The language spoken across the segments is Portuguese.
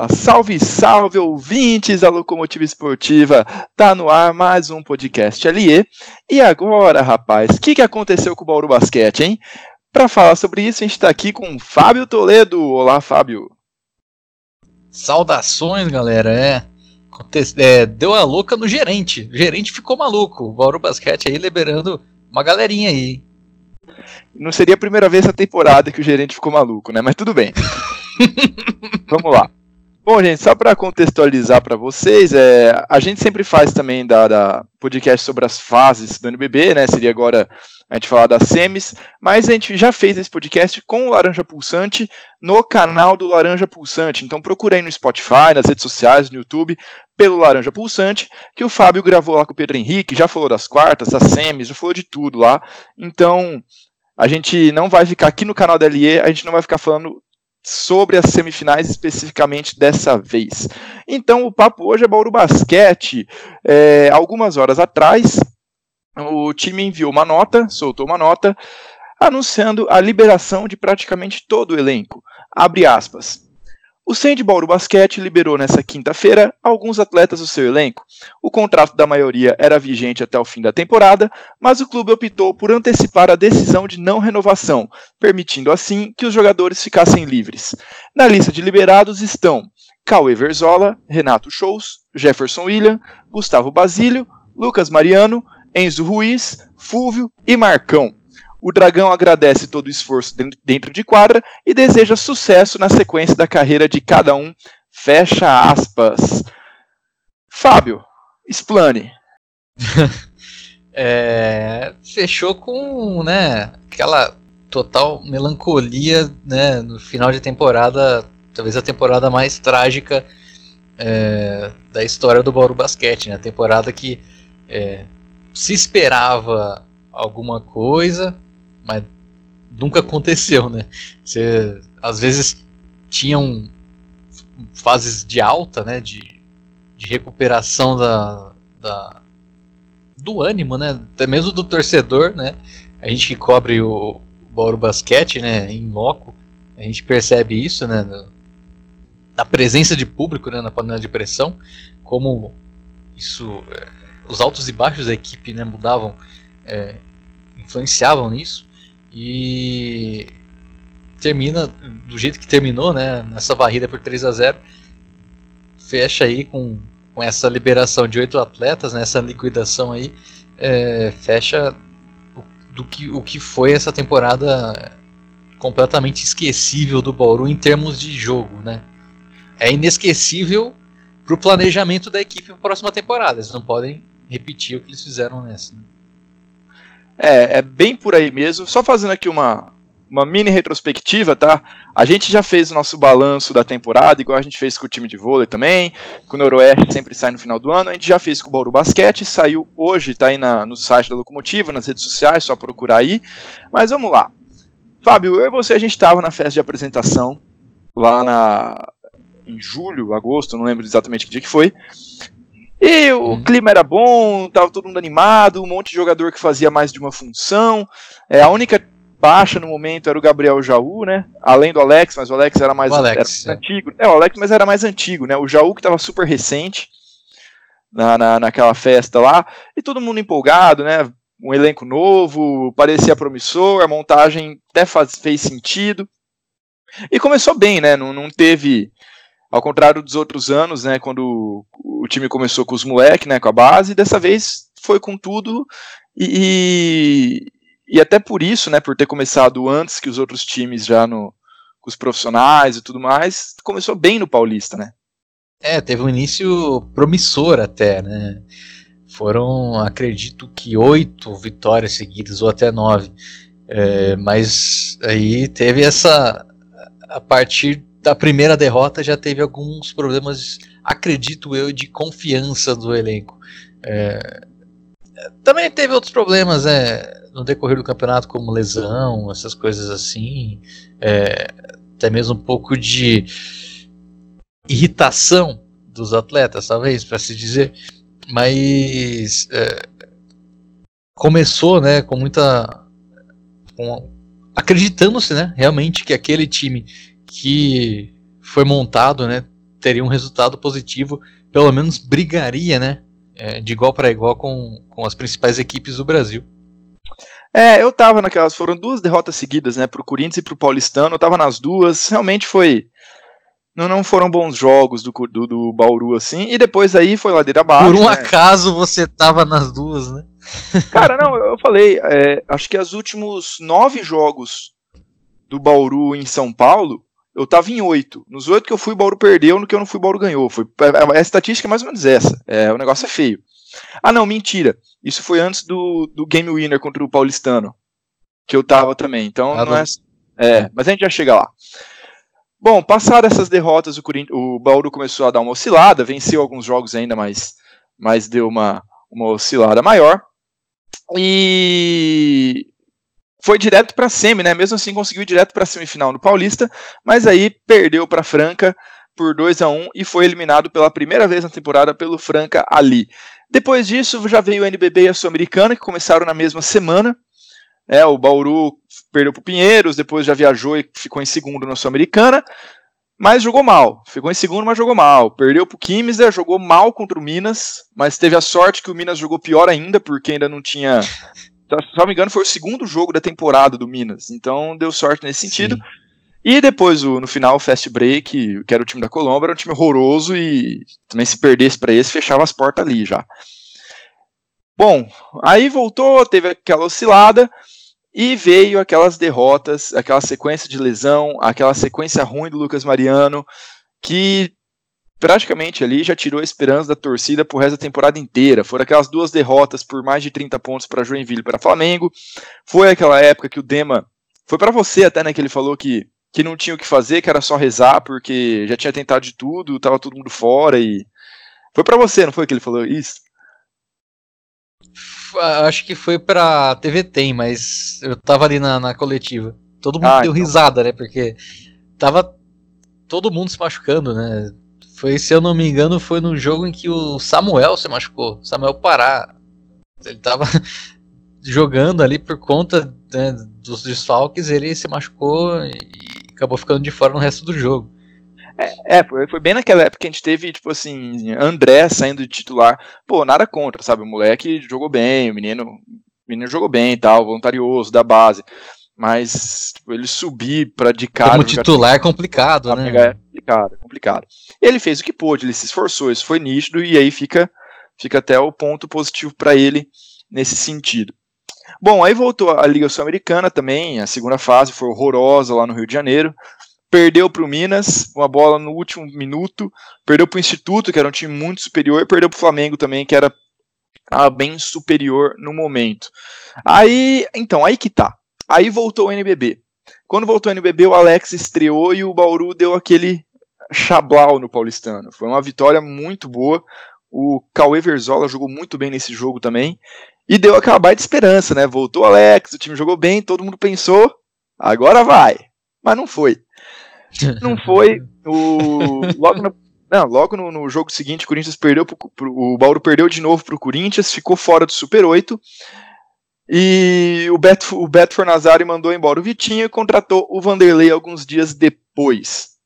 Ah, salve, salve, ouvintes da Locomotiva Esportiva! Tá no ar mais um podcast Aliê. E agora, rapaz, o que, que aconteceu com o Bauru Basquete, hein? Para falar sobre isso, a gente está aqui com o Fábio Toledo. Olá, Fábio. Saudações, galera. É, é, deu a louca no gerente. O gerente ficou maluco. O Bauru Basquete aí liberando uma galerinha aí. Não seria a primeira vez essa temporada que o gerente ficou maluco, né? Mas tudo bem. Vamos lá. Bom, gente, só para contextualizar para vocês, é, a gente sempre faz também da, da, podcast sobre as fases do NBB, né? Seria agora a gente falar das semis, mas a gente já fez esse podcast com o Laranja Pulsante no canal do Laranja Pulsante. Então procurei no Spotify, nas redes sociais, no YouTube, pelo Laranja Pulsante, que o Fábio gravou lá com o Pedro Henrique, já falou das quartas, das semis, já falou de tudo lá. Então, a gente não vai ficar aqui no canal da LE, a gente não vai ficar falando sobre as semifinais especificamente dessa vez. Então, o papo hoje é Bauru Basquete. É, algumas horas atrás, o time enviou uma nota, soltou uma nota, anunciando a liberação de praticamente todo o elenco. Abre aspas. O Sand Bauru Basquete liberou nesta quinta-feira alguns atletas do seu elenco. O contrato da maioria era vigente até o fim da temporada, mas o clube optou por antecipar a decisão de não renovação, permitindo assim que os jogadores ficassem livres. Na lista de liberados estão Cauê Verzola, Renato Shows, Jefferson William, Gustavo Basílio, Lucas Mariano, Enzo Ruiz, Fúvio e Marcão. O Dragão agradece todo o esforço dentro de quadra e deseja sucesso na sequência da carreira de cada um. Fecha aspas. Fábio, explane. é, fechou com né, aquela total melancolia né, no final de temporada, talvez a temporada mais trágica é, da história do Bauru Basquete. Né, a temporada que é, se esperava alguma coisa, mas nunca aconteceu, né? Você às vezes tinham fases de alta, né? De, de recuperação da, da, do ânimo, né? Até mesmo do torcedor, né? A gente que cobre o Bauru Basquete, né? Em loco, a gente percebe isso, né? Na presença de público, né? Na panela de pressão, como isso, é, os altos e baixos da equipe, né? Mudavam, é, influenciavam nisso. E termina do jeito que terminou, né? Nessa varrida por 3 a 0 Fecha aí com, com essa liberação de oito atletas, né, liquidação aí. É, fecha o, do que, o que foi essa temporada completamente esquecível do Bauru em termos de jogo, né? É inesquecível para o planejamento da equipe para a próxima temporada. Eles não podem repetir o que eles fizeram nessa. Né? É, é bem por aí mesmo. Só fazendo aqui uma, uma mini retrospectiva, tá? A gente já fez o nosso balanço da temporada, igual a gente fez com o time de vôlei também, com o Noroeste sempre sai no final do ano. A gente já fez com o Bauru Basquete, saiu hoje, tá aí na, no site da Locomotiva, nas redes sociais, só procurar aí. Mas vamos lá. Fábio, eu e você, a gente estava na festa de apresentação, lá na, em julho, agosto, não lembro exatamente que dia que foi. E o uhum. clima era bom, tava todo mundo animado, um monte de jogador que fazia mais de uma função. É, a única baixa no momento era o Gabriel Jaú, né? Além do Alex, mas o Alex era mais, Alex, era é. antigo. É, o Alex, mas era mais antigo, né? O Jaú que estava super recente na, na, naquela festa lá. E todo mundo empolgado, né? Um elenco novo, parecia promissor, a montagem até faz, fez sentido. E começou bem, né? Não, não teve ao contrário dos outros anos, né, quando o time começou com os moleques, né, com a base, dessa vez foi com tudo e, e até por isso, né, por ter começado antes que os outros times já no, com os profissionais e tudo mais, começou bem no Paulista, né? É, teve um início promissor até, né? Foram, acredito que oito vitórias seguidas ou até nove, é, mas aí teve essa a partir da primeira derrota já teve alguns problemas, acredito eu, de confiança do elenco. É, também teve outros problemas é, no decorrer do campeonato, como lesão, essas coisas assim. É, até mesmo um pouco de irritação dos atletas, talvez, para se dizer. Mas é, começou né, com muita. acreditando-se né, realmente que aquele time que foi montado, né, teria um resultado positivo, pelo menos brigaria, né? É, de igual para igual com, com as principais equipes do Brasil. É, eu tava naquelas. Foram duas derrotas seguidas, né? Pro Corinthians e pro Paulistano. Eu tava nas duas. Realmente foi. Não, não foram bons jogos do, do, do Bauru, assim. E depois aí foi ladeira abaixo. Por um né? acaso você tava nas duas, né? Cara, não, eu falei. É, acho que os últimos nove jogos do Bauru em São Paulo, eu tava em oito. Nos oito que eu fui, o Bauru perdeu, no que eu não fui, o Bauru ganhou. Foi, a, a estatística é mais ou menos essa. É, o negócio é feio. Ah, não, mentira. Isso foi antes do, do Game Winner contra o Paulistano. Que eu tava também. Então ah, não é. É, mas a gente já chega lá. Bom, passadas essas derrotas, o, o Bauru começou a dar uma oscilada, venceu alguns jogos ainda, mas, mas deu uma, uma oscilada maior. E foi direto para semi, né? Mesmo assim conseguiu ir direto para semifinal no Paulista, mas aí perdeu para Franca por 2 a 1 e foi eliminado pela primeira vez na temporada pelo Franca ali. Depois disso já veio o NBB e a Sul-Americana que começaram na mesma semana. É, o Bauru perdeu para o Pinheiros, depois já viajou e ficou em segundo na Sul-Americana, mas jogou mal. Ficou em segundo, mas jogou mal. Perdeu para o Quimser, jogou mal contra o Minas, mas teve a sorte que o Minas jogou pior ainda, porque ainda não tinha se não me engano, foi o segundo jogo da temporada do Minas. Então deu sorte nesse sentido. Sim. E depois, no final, o Fast Break, que era o time da Colômbia, era um time horroroso e também se perdesse para esse, fechava as portas ali já. Bom, aí voltou, teve aquela oscilada e veio aquelas derrotas, aquela sequência de lesão, aquela sequência ruim do Lucas Mariano, que praticamente ali já tirou a esperança da torcida pro resto da temporada inteira. Foram aquelas duas derrotas por mais de 30 pontos para Joinville e para Flamengo. Foi aquela época que o Dema foi para você até, né, que ele falou que que não tinha o que fazer, que era só rezar porque já tinha tentado de tudo, tava todo mundo fora e foi para você, não foi que ele falou isso? Acho que foi pra TV Tem, mas eu tava ali na, na coletiva. Todo mundo ah, deu então... risada, né? Porque tava todo mundo se machucando, né? Foi, se eu não me engano, foi no jogo em que o Samuel se machucou. Samuel Pará. Ele tava jogando ali por conta né, dos desfalques, ele se machucou e acabou ficando de fora no resto do jogo. É, é foi, bem naquela época que a gente teve, tipo assim, André saindo de titular. Pô, nada contra, sabe? O moleque jogou bem, o menino, o menino jogou bem e tal, voluntarioso, da base. Mas tipo, ele subir para de cara. Como titular é complicado, né? É complicado, é complicado. Ele fez o que pôde, ele se esforçou, isso foi nítido, e aí fica, fica até o ponto positivo para ele nesse sentido. Bom, aí voltou a Liga Sul-Americana também, a segunda fase foi horrorosa lá no Rio de Janeiro. Perdeu para o Minas, uma bola no último minuto. Perdeu para o Instituto, que era um time muito superior. Perdeu para o Flamengo também, que era ah, bem superior no momento. Aí, então, aí que tá. Aí voltou o NBB. Quando voltou o NBB, o Alex estreou e o Bauru deu aquele chablau no Paulistano. Foi uma vitória muito boa. O Cauê Verzola jogou muito bem nesse jogo também. E deu aquela baita esperança, né? Voltou o Alex, o time jogou bem, todo mundo pensou, agora vai. Mas não foi. Não foi. O, logo no, não, logo no, no, jogo seguinte, o Corinthians perdeu pro, pro, o Bauru perdeu de novo para o Corinthians, ficou fora do Super 8. E o Beto, o Beto Fornazari mandou embora o Vitinho e contratou o Vanderlei alguns dias depois.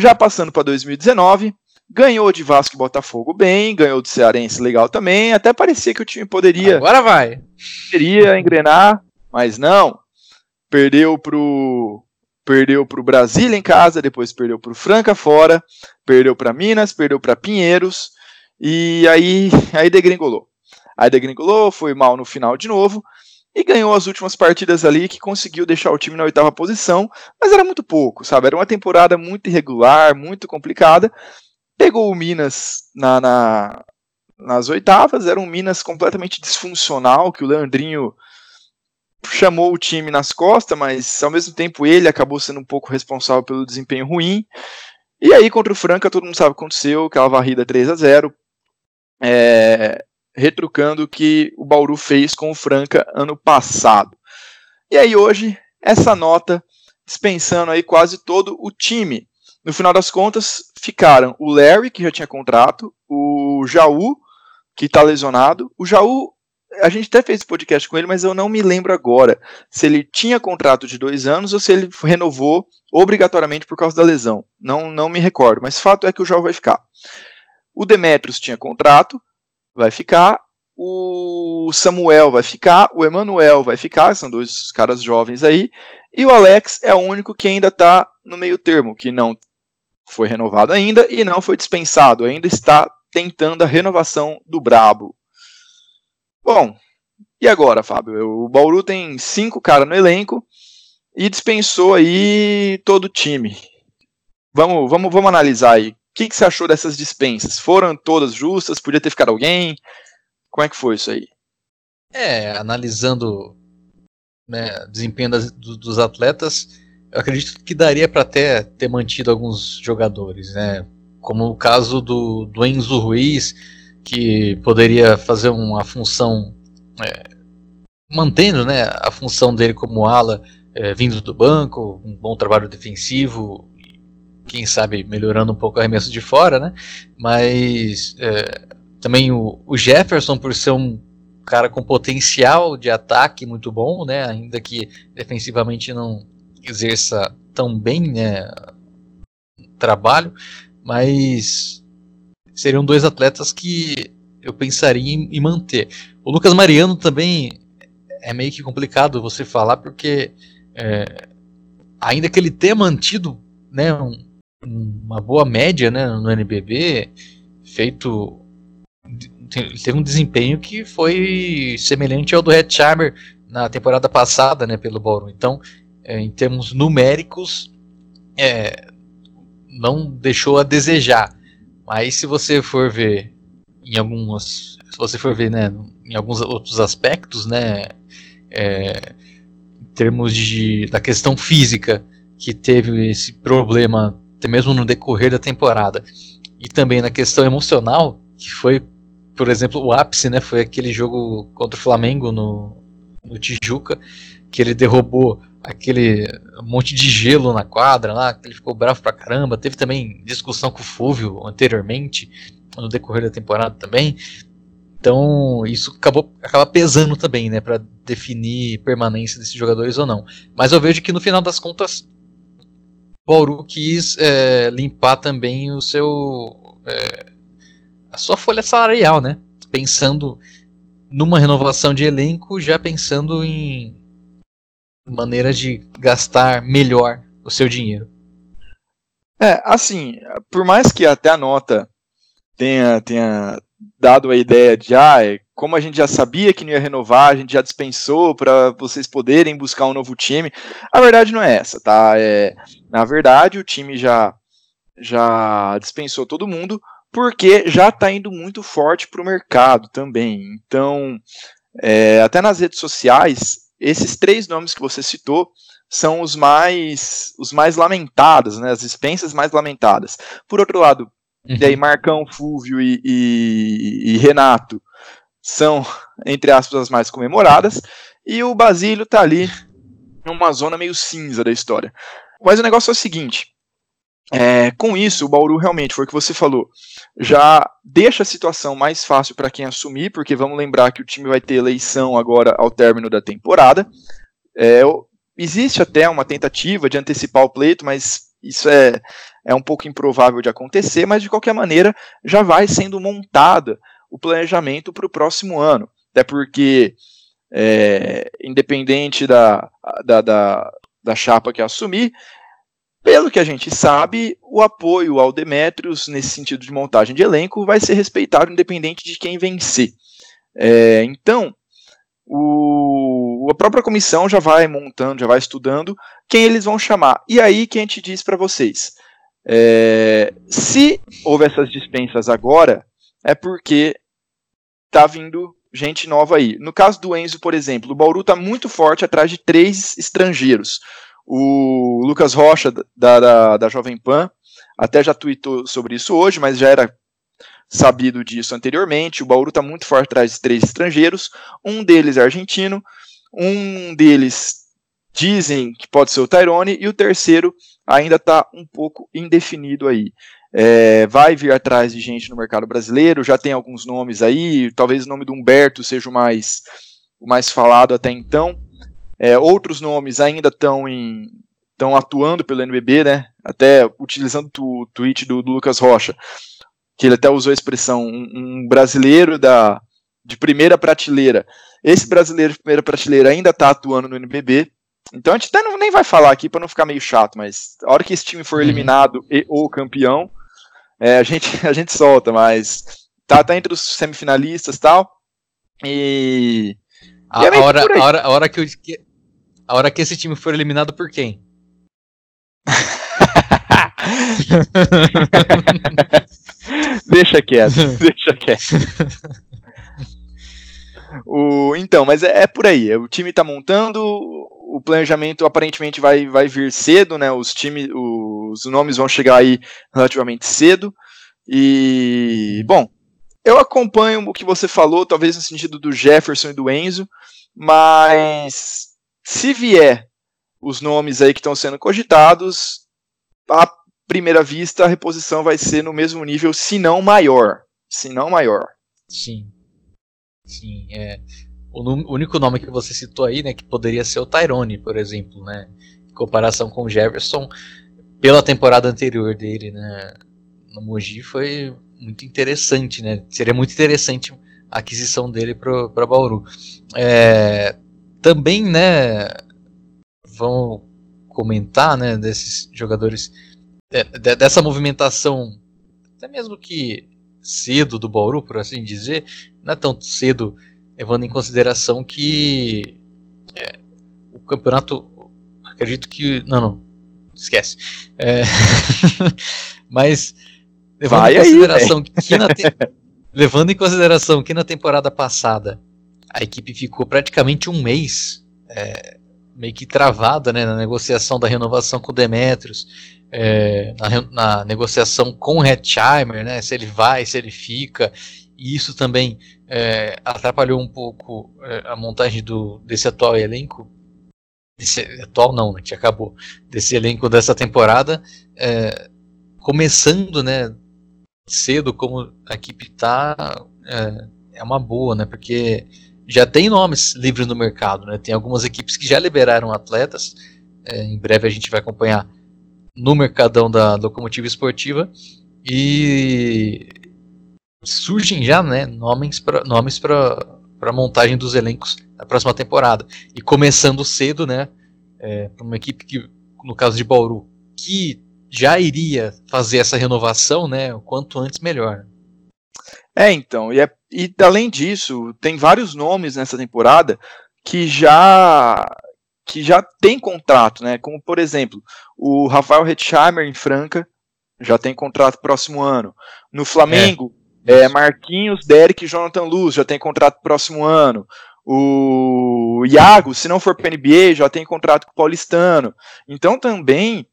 Já passando para 2019, ganhou de Vasco e Botafogo bem, ganhou do Cearense legal também, até parecia que o time poderia. Agora vai. Poderia engrenar, mas não. Perdeu pro perdeu pro Brasília em casa, depois perdeu pro Franca fora, perdeu para Minas, perdeu para Pinheiros e aí aí degringolou. Aí degringolou, foi mal no final de novo e ganhou as últimas partidas ali que conseguiu deixar o time na oitava posição, mas era muito pouco, sabe? Era uma temporada muito irregular, muito complicada. Pegou o Minas na, na nas oitavas, era um Minas completamente disfuncional, que o Leandrinho chamou o time nas costas, mas ao mesmo tempo ele acabou sendo um pouco responsável pelo desempenho ruim. E aí contra o Franca, todo mundo sabe o que aconteceu, aquela varrida 3 a 0 é, retrucando o que o Bauru fez com o Franca ano passado. E aí hoje, essa nota dispensando aí quase todo o time. No final das contas, ficaram o Larry, que já tinha contrato, o Jaú, que está lesionado. O Jaú a gente até fez podcast com ele, mas eu não me lembro agora se ele tinha contrato de dois anos ou se ele renovou obrigatoriamente por causa da lesão. Não, não me recordo, mas fato é que o João vai ficar. O Demetrios tinha contrato, vai ficar. O Samuel vai ficar, o Emanuel vai ficar, são dois caras jovens aí. E o Alex é o único que ainda está no meio termo, que não foi renovado ainda e não foi dispensado, ainda está tentando a renovação do Brabo. Bom, e agora, Fábio? O Bauru tem cinco caras no elenco e dispensou aí todo o time. Vamos, vamos, vamos analisar aí. O que, que você achou dessas dispensas? Foram todas justas? Podia ter ficado alguém? Como é que foi isso aí? É, analisando né, desempenho das, do, dos atletas, eu acredito que daria para até ter mantido alguns jogadores, né? Como o caso do, do Enzo Ruiz, que poderia fazer uma função é, mantendo né, a função dele como ala é, vindo do banco, um bom trabalho defensivo, quem sabe melhorando um pouco o arremesso de fora, né? Mas é, também o, o, Jefferson, por ser um cara com potencial de ataque muito bom, né? Ainda que defensivamente não exerça tão bem, né? Trabalho, mas seriam dois atletas que eu pensaria em, em manter. O Lucas Mariano também é meio que complicado você falar porque é, ainda que ele tenha mantido né, um, uma boa média né, no NBB, feito teve um desempenho que foi semelhante ao do Red Charmer na temporada passada, né, pelo Bauru. Então, é, em termos numéricos, é, não deixou a desejar. Mas se você for ver em algumas, se você for ver, né, em alguns outros aspectos, né, é, em termos de da questão física que teve esse problema até mesmo no decorrer da temporada e também na questão emocional que foi por exemplo, o ápice, né, foi aquele jogo contra o Flamengo no, no Tijuca, que ele derrubou aquele monte de gelo na quadra lá, que ele ficou bravo pra caramba. Teve também discussão com o Fúvio anteriormente, no decorrer da temporada também. Então, isso acabou acaba pesando também, né, para definir permanência desses jogadores ou não. Mas eu vejo que no final das contas, Bauru quis é, limpar também o seu é, a sua folha salarial, né? Pensando numa renovação de elenco, já pensando em maneira de gastar melhor o seu dinheiro. É, assim, por mais que até a nota tenha, tenha dado a ideia de, ah, é, como a gente já sabia que não ia renovar, a gente já dispensou para vocês poderem buscar um novo time. A verdade não é essa, tá? É, na verdade, o time já, já dispensou todo mundo, porque já está indo muito forte para o mercado também. Então, é, até nas redes sociais, esses três nomes que você citou são os mais os mais lamentados, né, as dispensas mais lamentadas. Por outro lado, uhum. daí Marcão, Fúvio e, e, e, Renato são, entre aspas, as mais comemoradas, e o Basílio está ali numa zona meio cinza da história. Mas o negócio é o seguinte, é, com isso, o Bauru realmente foi o que você falou. Já deixa a situação mais fácil para quem assumir, porque vamos lembrar que o time vai ter eleição agora ao término da temporada. É, existe até uma tentativa de antecipar o pleito, mas isso é, é um pouco improvável de acontecer. Mas de qualquer maneira, já vai sendo montada o planejamento para o próximo ano. Até porque, é, independente da, da, da, da chapa que assumir, pelo que a gente sabe, o apoio ao Demetrius, nesse sentido de montagem de elenco, vai ser respeitado independente de quem vencer. É, então, o, a própria comissão já vai montando, já vai estudando quem eles vão chamar. E aí que a gente diz para vocês: é, se houve essas dispensas agora, é porque tá vindo gente nova aí. No caso do Enzo, por exemplo, o Bauru está muito forte atrás de três estrangeiros. O Lucas Rocha, da, da, da Jovem Pan, até já tweetou sobre isso hoje, mas já era sabido disso anteriormente. O Bauru está muito forte atrás de três estrangeiros. Um deles é argentino, um deles dizem que pode ser o Tyrone, e o terceiro ainda está um pouco indefinido aí. É, vai vir atrás de gente no mercado brasileiro, já tem alguns nomes aí, talvez o nome do Humberto seja o mais, o mais falado até então. É, outros nomes ainda estão em estão atuando pelo NBB, né? Até utilizando o tweet do, do, Lucas Rocha, que ele até usou a expressão um, um, brasileiro da de primeira prateleira. Esse brasileiro de primeira prateleira ainda está atuando no NBB. Então a gente até não, nem vai falar aqui para não ficar meio chato, mas a hora que esse time for uhum. eliminado e ou campeão, é, a gente a gente solta, mas tá, tá entre os semifinalistas tal. E, a, e é a, hora, a, hora, a hora que, eu, a hora que esse time for eliminado por quem? deixa quieto, deixa quieto. O, então, mas é, é, por aí. O time está montando, o planejamento aparentemente vai, vai vir cedo, né? Os time, os nomes vão chegar aí relativamente cedo. E bom, eu acompanho o que você falou, talvez no sentido do Jefferson e do Enzo, mas se vier os nomes aí que estão sendo cogitados, à primeira vista a reposição vai ser no mesmo nível, se não maior. Se não maior. Sim. Sim, é. O único nome que você citou aí, né, que poderia ser o Tyrone, por exemplo, né, em comparação com o Jefferson, pela temporada anterior dele, né, no Mogi foi muito interessante, né, seria muito interessante a aquisição dele para Bauru. É, também, né, vão comentar, né, desses jogadores, de, dessa movimentação, até mesmo que cedo do Bauru, por assim dizer, não é tão cedo, levando em consideração que é, o campeonato, acredito que, não, não, esquece. É, mas levando Vai em consideração aí, que na te, levando em consideração que na temporada passada a equipe ficou praticamente um mês é, meio que travada né, na negociação da renovação com o Demetrius, é, na, na, negociação com o Hetzheimer, né, se ele vai, se ele fica, e isso também é, atrapalhou um pouco é, a montagem do, desse atual elenco, desse, atual não, né, que acabou, desse elenco dessa temporada, é, começando né, cedo como a equipe está, é, é uma boa, né, porque já tem nomes livres no mercado, né? Tem algumas equipes que já liberaram atletas. É, em breve a gente vai acompanhar no mercadão da locomotiva esportiva e surgem já, né, nomes para nomes para montagem dos elencos da próxima temporada. E começando cedo, né, é, para uma equipe que, no caso de Bauru, que já iria fazer essa renovação, né, o quanto antes melhor. É, então, e, é, e além disso, tem vários nomes nessa temporada que já que já tem contrato, né? Como por exemplo, o Rafael Hetzheimer em Franca já tem contrato próximo ano. No Flamengo, é, Marquinhos, Derek e Jonathan Luz já tem contrato próximo ano. O Iago, se não for para NBA, já tem contrato com o Paulistano. Então também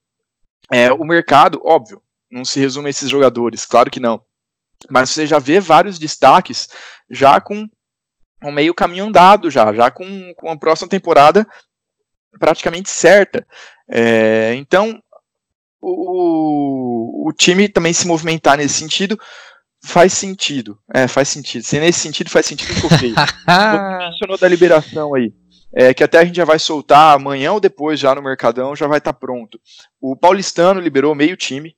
é, o mercado, óbvio, não se resume a esses jogadores, claro que não. Mas você já vê vários destaques já com um meio caminho andado já, já com, com a próxima temporada praticamente certa. É, então, o, o time também se movimentar nesse sentido faz sentido. É, faz sentido. Se nesse sentido faz sentido que eu fiz. mencionou da liberação aí. É, que até a gente já vai soltar amanhã ou depois já no Mercadão, já vai estar tá pronto. O Paulistano liberou meio time,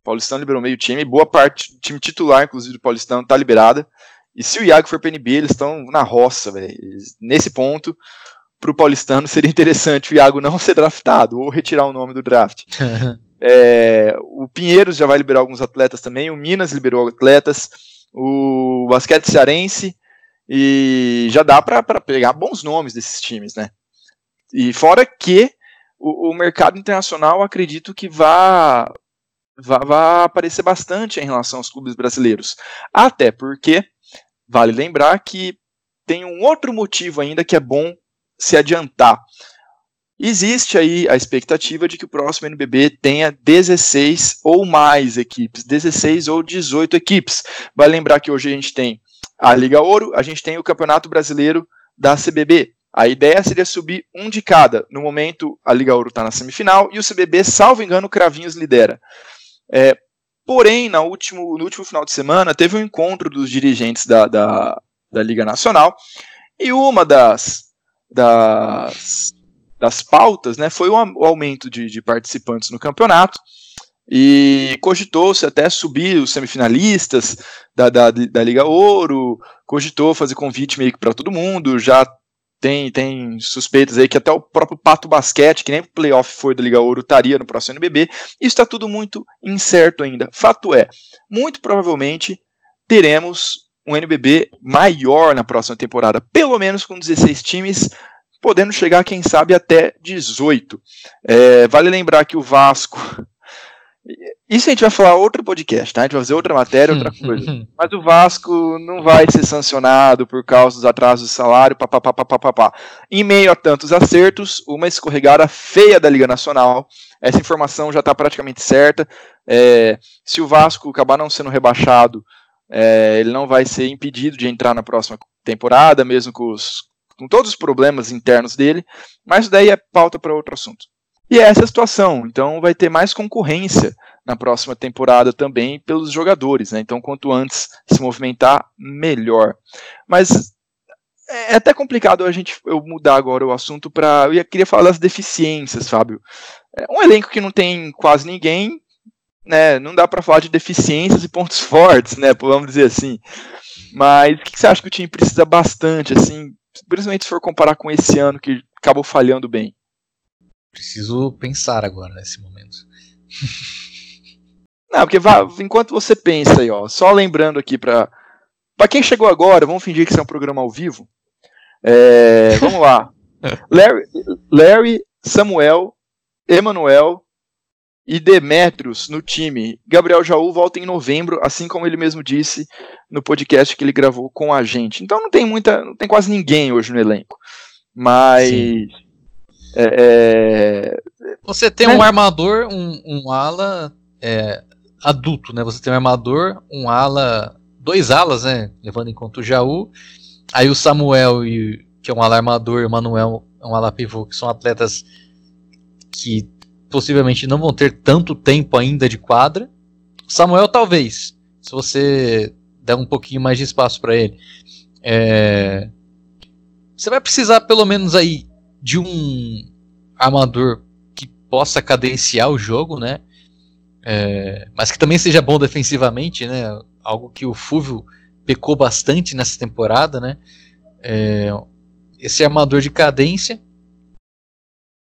o Paulistano liberou meio time, boa parte do time titular, inclusive do Paulistano, tá liberada. E se o Iago for PNB, eles estão na roça, velho. Nesse ponto, pro Paulistano seria interessante o Iago não ser draftado ou retirar o nome do draft. é, o Pinheiros já vai liberar alguns atletas também, o Minas liberou atletas, o Basquete Cearense, e já dá para pegar bons nomes desses times, né? E fora que o, o mercado internacional acredito que vá vai, vai aparecer bastante em relação aos clubes brasileiros. Até porque, vale lembrar que tem um outro motivo ainda que é bom se adiantar. Existe aí a expectativa de que o próximo NBB tenha 16 ou mais equipes, 16 ou 18 equipes. Vale lembrar que hoje a gente tem a Liga Ouro, a gente tem o Campeonato Brasileiro da CBB. A ideia seria subir um de cada. No momento, a Liga Ouro está na semifinal e o CBB, salvo engano, Cravinhos lidera. É, Porém, na último, no último final de semana, teve um encontro dos dirigentes da, da, da Liga Nacional e uma das, das, das pautas né, foi o, aumento de, de participantes no campeonato e cogitou-se até subir os semifinalistas da, da, da Liga Ouro, cogitou fazer convite meio que para todo mundo, já tem, tem suspeitas aí que até o próprio Pato Basquete, que nem playoff foi da Liga Ouro, estaria no próximo NBB. Isso está tudo muito incerto ainda. Fato é, muito provavelmente teremos um NBB maior na próxima temporada, pelo menos com 16 times, podendo chegar, quem sabe, até 18. É, vale lembrar que o Vasco isso a gente vai falar outro podcast, tá? A gente vai fazer outra matéria, outra coisa. Mas o Vasco não vai ser sancionado por causa dos atrasos de salário, papapá. Em meio a tantos acertos, uma escorregada feia da Liga Nacional. Essa informação já está praticamente certa. É, se o Vasco acabar não sendo rebaixado, é, ele não vai ser impedido de entrar na próxima temporada, mesmo com, os, com todos os problemas internos dele. Mas daí é pauta para outro assunto. E é essa a situação. Então vai ter mais concorrência na próxima temporada também pelos jogadores. Né? Então, quanto antes se movimentar, melhor. Mas é até complicado a gente eu mudar agora o assunto para. Eu queria falar das deficiências, Fábio. É um elenco que não tem quase ninguém, né? Não dá para falar de deficiências e pontos fortes, né? Vamos dizer assim. Mas o que você acha que o time precisa bastante, assim, principalmente se for comparar com esse ano que acabou falhando bem? Preciso pensar agora nesse momento. Não, porque enquanto você pensa aí, ó, só lembrando aqui para para quem chegou agora, vamos fingir que isso é um programa ao vivo. É, vamos lá. Larry, Larry, Samuel, Emanuel e Demetrios no time. Gabriel Jaú volta em novembro, assim como ele mesmo disse no podcast que ele gravou com a gente. Então não tem muita, não tem quase ninguém hoje no elenco. Mas. É, é, você tem um armador, um, um ala é, adulto, né? Você tem um armador, um ala, dois alas, né? Levando em conta o Jaú. Aí o Samuel, e, que é um ala armador, e o Manuel é um ala pivô, que são atletas que possivelmente não vão ter tanto tempo ainda de quadra. Samuel, talvez, se você der um pouquinho mais de espaço para ele. É... Você vai precisar pelo menos aí de um armador que possa cadenciar o jogo, né? É, mas que também seja bom defensivamente, né? Algo que o Fúvio pecou bastante nessa temporada, né? É, esse armador de cadência,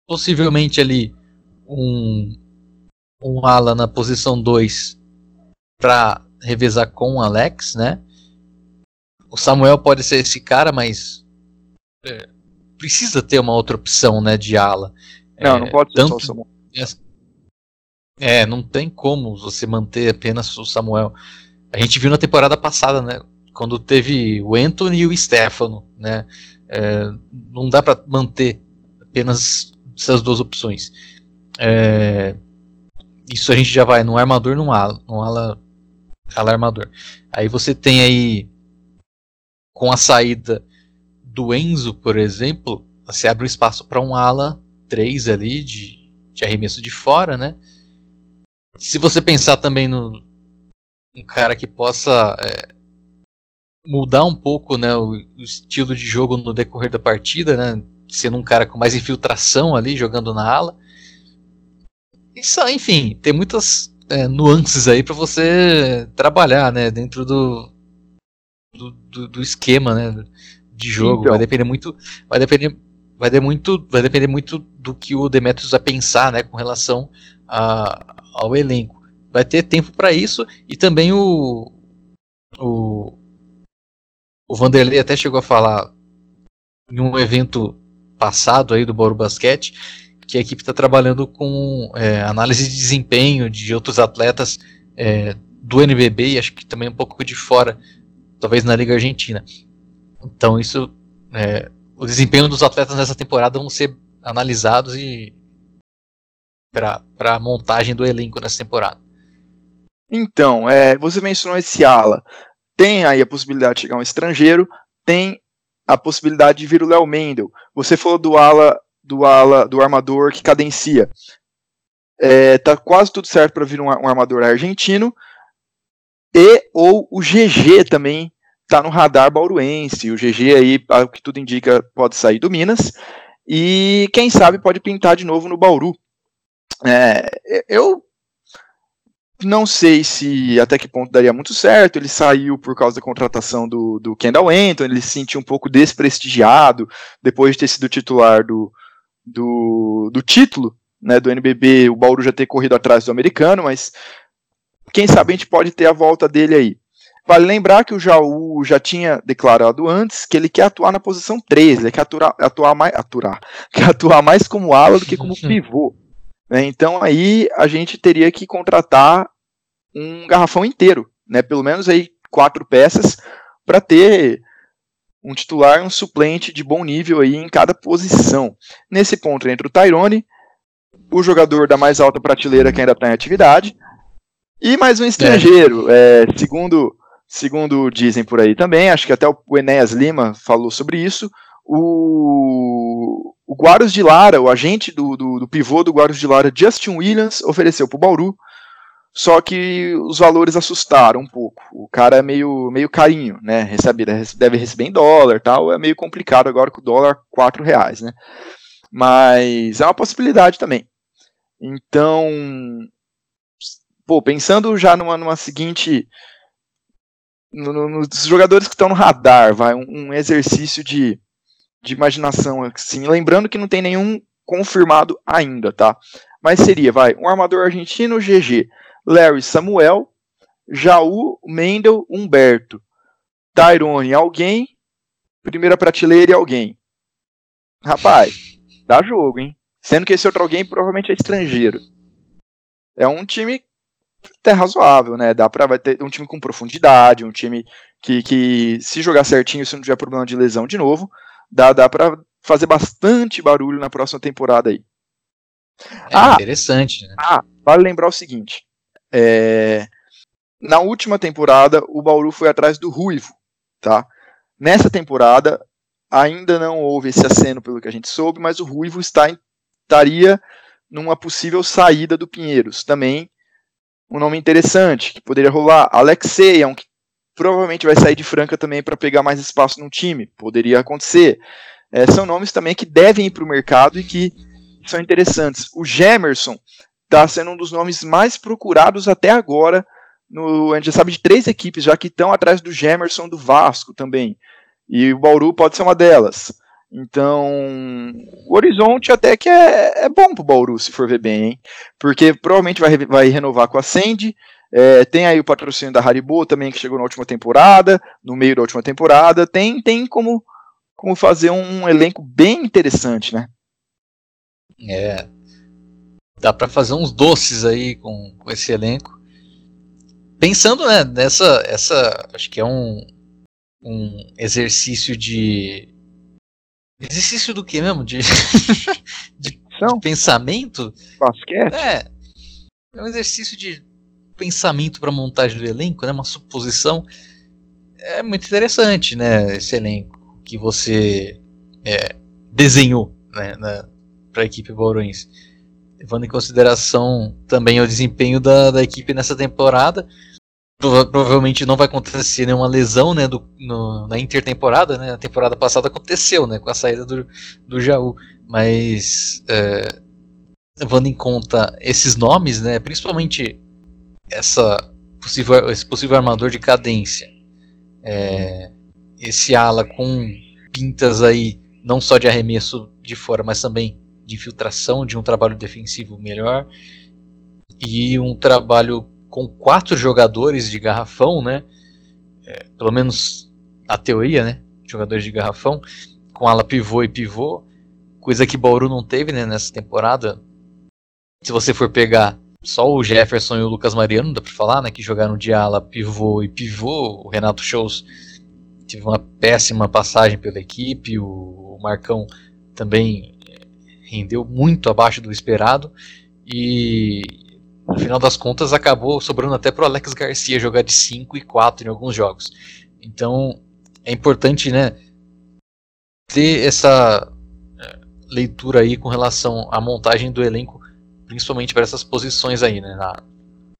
possivelmente ali um, um ala na posição 2 para revezar com o Alex, né? O Samuel pode ser esse cara, mas é, precisa ter uma outra opção, né, de ala. Não, é, não pode tanto, ser só o Samuel. É, não tem como você manter apenas o Samuel. A gente viu na temporada passada, né, quando teve o Anthony e o Stefano, né, é, não dá para manter apenas essas duas opções. É, isso a gente já vai no armador, no ala, no ala, ala armador. Aí você tem aí com a saída do Enzo, por exemplo, você abre um espaço para um ala 3 ali de, de arremesso de fora, né? Se você pensar também no um cara que possa é, mudar um pouco né, o, o, estilo de jogo no decorrer da partida, né, sendo um cara com mais infiltração ali, jogando na ala. Isso, enfim, tem muitas é, nuances aí para você trabalhar né, dentro do, do, do, esquema, né? de jogo. Então. Vai depender muito. Vai depender. Vai depender muito, vai depender muito do que o Demetrius vai pensar, né, com relação a, ao elenco. Vai ter tempo para isso e também o, o o Vanderlei até chegou a falar em um evento passado aí do Bauru Basquete que a equipe está trabalhando com é, análise de desempenho de outros atletas é, do NBB e acho que também um pouco de fora, talvez na Liga Argentina. Então isso, é, o desempenho dos atletas nessa temporada vão ser analisados e para a montagem do elenco nessa temporada. Então, é, você mencionou esse ala. Tem aí a possibilidade de chegar um estrangeiro, tem a possibilidade de vir o Léo Mendel. Você falou do ala do ala do armador que cadencia. É, tá quase tudo certo para vir um, um, armador argentino, E ou o GG também está no radar bauruense. O GG aí, o que tudo indica, pode sair do Minas. E quem sabe pode pintar de novo no Bauru. É, eu não sei se até que ponto daria muito certo. Ele saiu por causa da contratação do, do Kendall Anton, ele se sentiu um pouco desprestigiado depois de ter sido titular do, do, do título né, do NBB, o Bauru já ter corrido atrás do americano, mas quem sabe a gente pode ter a volta dele aí. Vale lembrar que o Jaú já tinha declarado antes que ele quer atuar na posição 13, ele quer atuar, atuar, mais, aturar, quer atuar mais como ala do que como pivô. Né? Então aí a gente teria que contratar um garrafão inteiro, né? pelo menos aí quatro peças, para ter um titular e um suplente de bom nível aí em cada posição. Nesse ponto entra o Tyrone, o jogador da mais alta prateleira que ainda está em atividade, e mais um estrangeiro. É. É, segundo, segundo dizem por aí também, acho que até o Enéas Lima falou sobre isso, o, o Guarus de Lara, o agente do, do, do pivô do Guarus de Lara, Justin Williams, ofereceu para o Bauru, só que os valores assustaram um pouco. O cara é meio, meio carinho, né? Recebe, deve receber em dólar tal, é meio complicado agora com o dólar quatro reais, né? Mas é uma possibilidade também. Então, pô, pensando já numa, numa seguinte. No, no, nos jogadores que estão no radar, vai, um, um, exercício de, de imaginação, assim, lembrando que não tem nenhum confirmado ainda, tá? Mas seria, vai, um armador argentino, GG, Larry Samuel, Jaú, Mendel, Humberto, Tyrone, alguém, primeira prateleira e alguém. Rapaz, dá jogo, hein? Sendo que esse outro alguém provavelmente é estrangeiro. É um time até razoável, né? Dá pra vai ter um time com profundidade, um time que, que se jogar certinho, se não tiver problema de lesão de novo, dá, dá pra fazer bastante barulho na próxima temporada aí. É ah, interessante, né? Ah, vale lembrar o seguinte. É, na última temporada, o Bauru foi atrás do Ruivo, tá? Nessa temporada, ainda não houve esse aceno pelo que a gente soube, mas o Ruivo está, estaria numa possível saída do Pinheiros. Também um nome interessante que poderia rolar. Alexei é um que provavelmente vai sair de Franca também para pegar mais espaço no time. Poderia acontecer. É, são nomes também que devem ir para o mercado e que são interessantes. O Gemerson está sendo um dos nomes mais procurados até agora. No, a gente já sabe de três equipes já que estão atrás do Gemerson do Vasco também. E o Bauru pode ser uma delas. Então, o horizonte até que é, é bom pro Bauru, se for ver bem, hein? Porque provavelmente vai, vai renovar com a Sandy. É, tem aí o patrocínio da Haribo também, que chegou na última temporada, no meio da última temporada. Tem, tem como, como fazer um elenco bem interessante, né? É. Dá para fazer uns doces aí com, com esse elenco. Pensando, né, nessa. Essa, acho que é um, um exercício de Exercício do que mesmo? De, de, de, pensamento? Basquete? É. É um exercício de pensamento para montagem do elenco, né? Uma suposição. É muito interessante, né? Esse elenco que você é, desenhou né, para a equipe bauruense. Levando em consideração também o desempenho da, da equipe nessa temporada provavelmente não vai acontecer nenhuma lesão né, do, no, na intertemporada, né? A temporada passada aconteceu, né? Com a saída do, do Jaú. Mas é, levando em conta esses nomes, né? Principalmente essa possível, esse possível armador de cadência. É, esse ala com pintas aí não só de arremesso de fora, mas também de infiltração, de um trabalho defensivo melhor e um trabalho com quatro jogadores de garrafão, né? É, pelo menos a teoria, né? Jogadores de garrafão, com ala pivô e pivô, coisa que Bauru não teve né, nessa temporada. Se você for pegar só o Jefferson e o Lucas Mariano, dá pra falar, né? Que jogaram de ala, pivô e pivô. O Renato Shows teve uma péssima passagem pela equipe. O Marcão também rendeu muito abaixo do esperado. E no final das contas acabou sobrando até para o Alex Garcia jogar de 5 e 4 em alguns jogos. Então é importante né, ter essa é, leitura aí com relação à montagem do elenco, principalmente para essas posições aí, né? Na,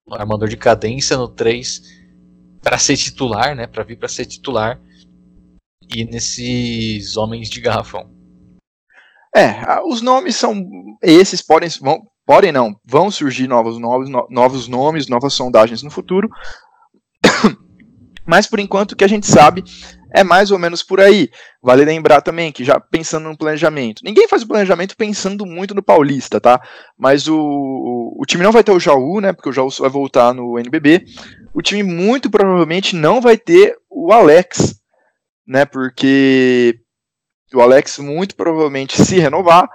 no armador de cadência, no 3 para ser titular, né? Para vir para ser titular e nesses homens de garrafão. É, os nomes são esses podem vão, podem não vão surgir novos novos novos nomes, novas sondagens no futuro. Mas por enquanto o que a gente sabe é mais ou menos por aí. Vale lembrar também que já pensando no planejamento, ninguém faz o planejamento pensando muito no Paulista, tá? Mas o, o, time não vai ter o Jaú, né? Porque o Jaú vai voltar no NBB. O time muito provavelmente não vai ter o Alex, né? Porque o Alex muito provavelmente se renovar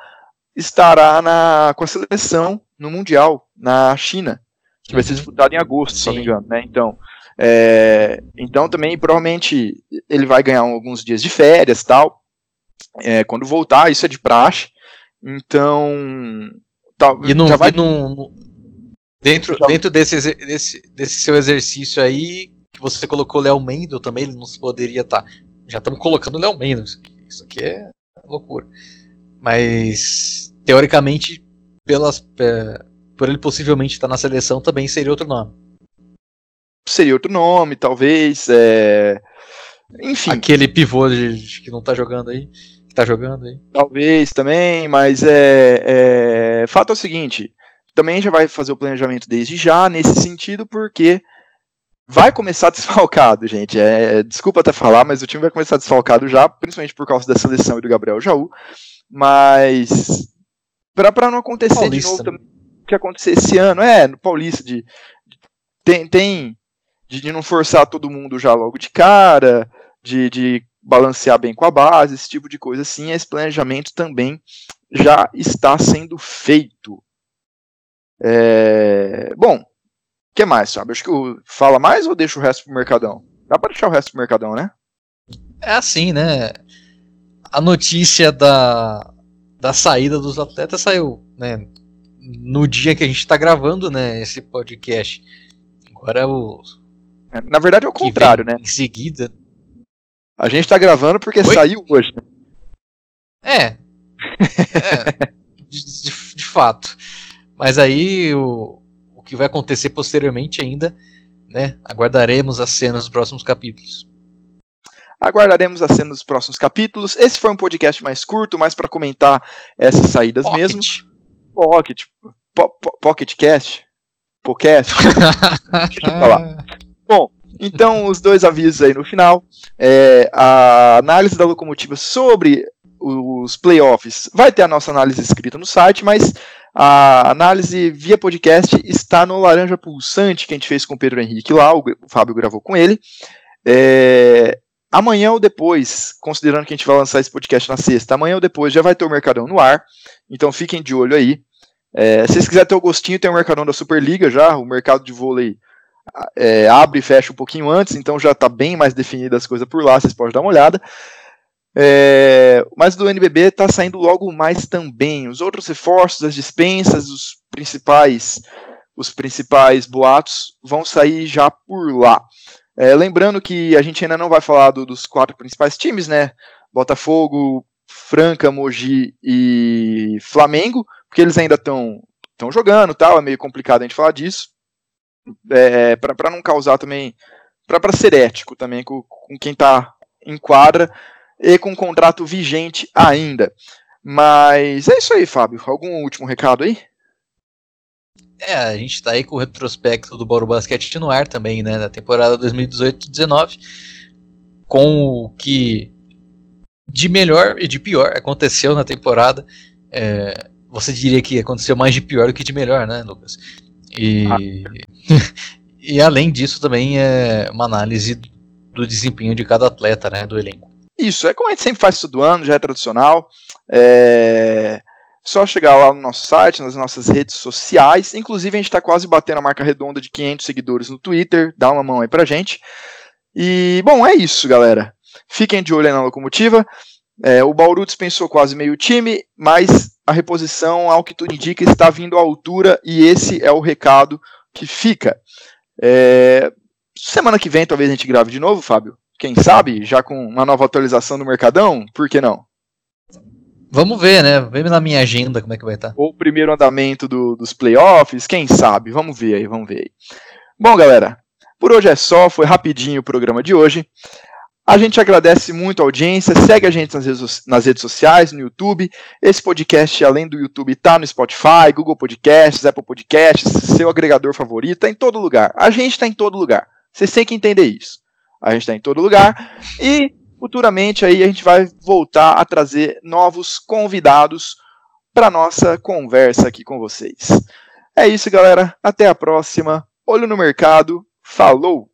estará na com a seleção no mundial na China, que vai ser uhum. disputado em agosto, Sim. se não me engano, né? Então é, então também provavelmente ele vai ganhar alguns dias de férias tal. É, quando voltar, isso é de praxe. Então. Tá, e não, já vai... Não, dentro, já... dentro desse, desse, desse seu exercício aí, que você colocou Léo Mendel também, ele não poderia estar. Tá, já estamos colocando Léo Mendel. Isso aqui é loucura. Mas, teoricamente, pelas, por ele possivelmente estar na seleção, também seria outro nome seria outro nome, talvez. É... Enfim. Aquele pivô de, de, que não tá jogando aí. Tá jogando aí. Talvez também, mas é, é. Fato é o seguinte: também já vai fazer o planejamento desde já, nesse sentido, porque vai começar desfalcado, gente. É, desculpa até falar, mas o time vai começar desfalcado já, principalmente por causa da seleção e do Gabriel Jaú. Mas para não acontecer Paulista. de novo também, o que aconteceu esse ano, é, no Paulista, de, de tem, tem de não forçar todo mundo já logo de cara, de, de balancear bem com a base, esse tipo de coisa assim, esse planejamento também já está sendo feito. É... Bom, que mais, sabe? Acho que fala mais ou deixa o resto pro Mercadão? Dá para deixar o resto pro Mercadão, né? É assim, né? A notícia da, da saída dos atletas saiu, né? No dia que a gente está gravando, né? Esse podcast. Agora o, na verdade é o contrário, né? Em seguida. A gente tá gravando porque Oi? saiu hoje. Né? É. é de, de, de, fato. Mas aí o que vai acontecer posteriormente ainda, né? Aguardaremos as cenas dos próximos capítulos. Aguardaremos as cenas dos próximos capítulos. Esse foi um podcast mais curto, mais para comentar essas saídas Pocket. mesmo. Pocket. Po, po, Pocket Cast. Podcast. Deixa eu falar. Bom, então os dois avisos aí no final. É, a análise da locomotiva sobre os playoffs vai ter a nossa análise escrita no site, mas a análise via podcast está no Laranja Pulsante que a gente fez com o Pedro Henrique lá, o Fábio gravou com ele. É, amanhã ou depois, considerando que a gente vai lançar esse podcast na sexta, amanhã ou depois já vai ter o Mercadão no ar, então fiquem de olho aí. É, se vocês quiserem ter o gostinho, tem o Mercadão da Superliga já, o mercado de vôlei é, abre e fecha um pouquinho antes, então já está bem mais definida as coisas por lá, vocês podem dar uma olhada. É, mas do NBB está saindo logo mais também. Os outros reforços, as dispensas, os principais, os principais boatos vão sair já por lá. É, lembrando que a gente ainda não vai falar do, dos quatro principais times, né? Botafogo, Franca, Mogi e Flamengo, porque eles ainda estão jogando, tal. É meio complicado a gente falar disso é, para não causar também, para ser ético também com, com quem está em quadra e com contrato vigente ainda. Mas é isso aí, Fábio. Algum último recado aí? É, a gente está aí com o retrospecto do Bauru Basquete no ar também, né, da temporada 2018-19, com o que de melhor e de pior aconteceu na temporada. É, você diria que aconteceu mais de pior do que de melhor, né, Lucas? E, ah. e além disso também é uma análise do desempenho de cada atleta, né, do elenco. Isso, é como a gente sempre faz todo ano, já é tradicional. É só chegar lá no nosso site, nas nossas redes sociais. Inclusive, a gente está quase batendo a marca redonda de 500 seguidores no Twitter. Dá uma mão aí pra gente. E, bom, é isso, galera. Fiquem de olho aí na locomotiva. É, o Bauru dispensou quase meio time, mas a reposição, ao que tudo indica, está vindo à altura e esse é o recado que fica. É, semana que vem talvez a gente grave de novo, Fábio. Quem sabe, já com uma nova atualização do Mercadão, por que não? Vamos ver, né? Vem na minha agenda como é que vai estar. Ou o primeiro andamento do, dos playoffs, quem sabe? Vamos ver aí, vamos ver aí. Bom, galera, Por hoje é só, foi rapidinho o programa de hoje. A gente agradece muito a audiência, segue a gente nas redes, nas redes sociais, no YouTube. Esse podcast, além do YouTube, está no Spotify, Google Podcasts, Apple Podcasts, seu agregador favorito, está em todo lugar. A gente está em todo lugar. Vocês têm que entender isso. A gente está em todo lugar e futuramente aí a gente vai voltar a trazer novos convidados para nossa conversa aqui com vocês. É isso, galera. Até a próxima. Olho no mercado. Falou!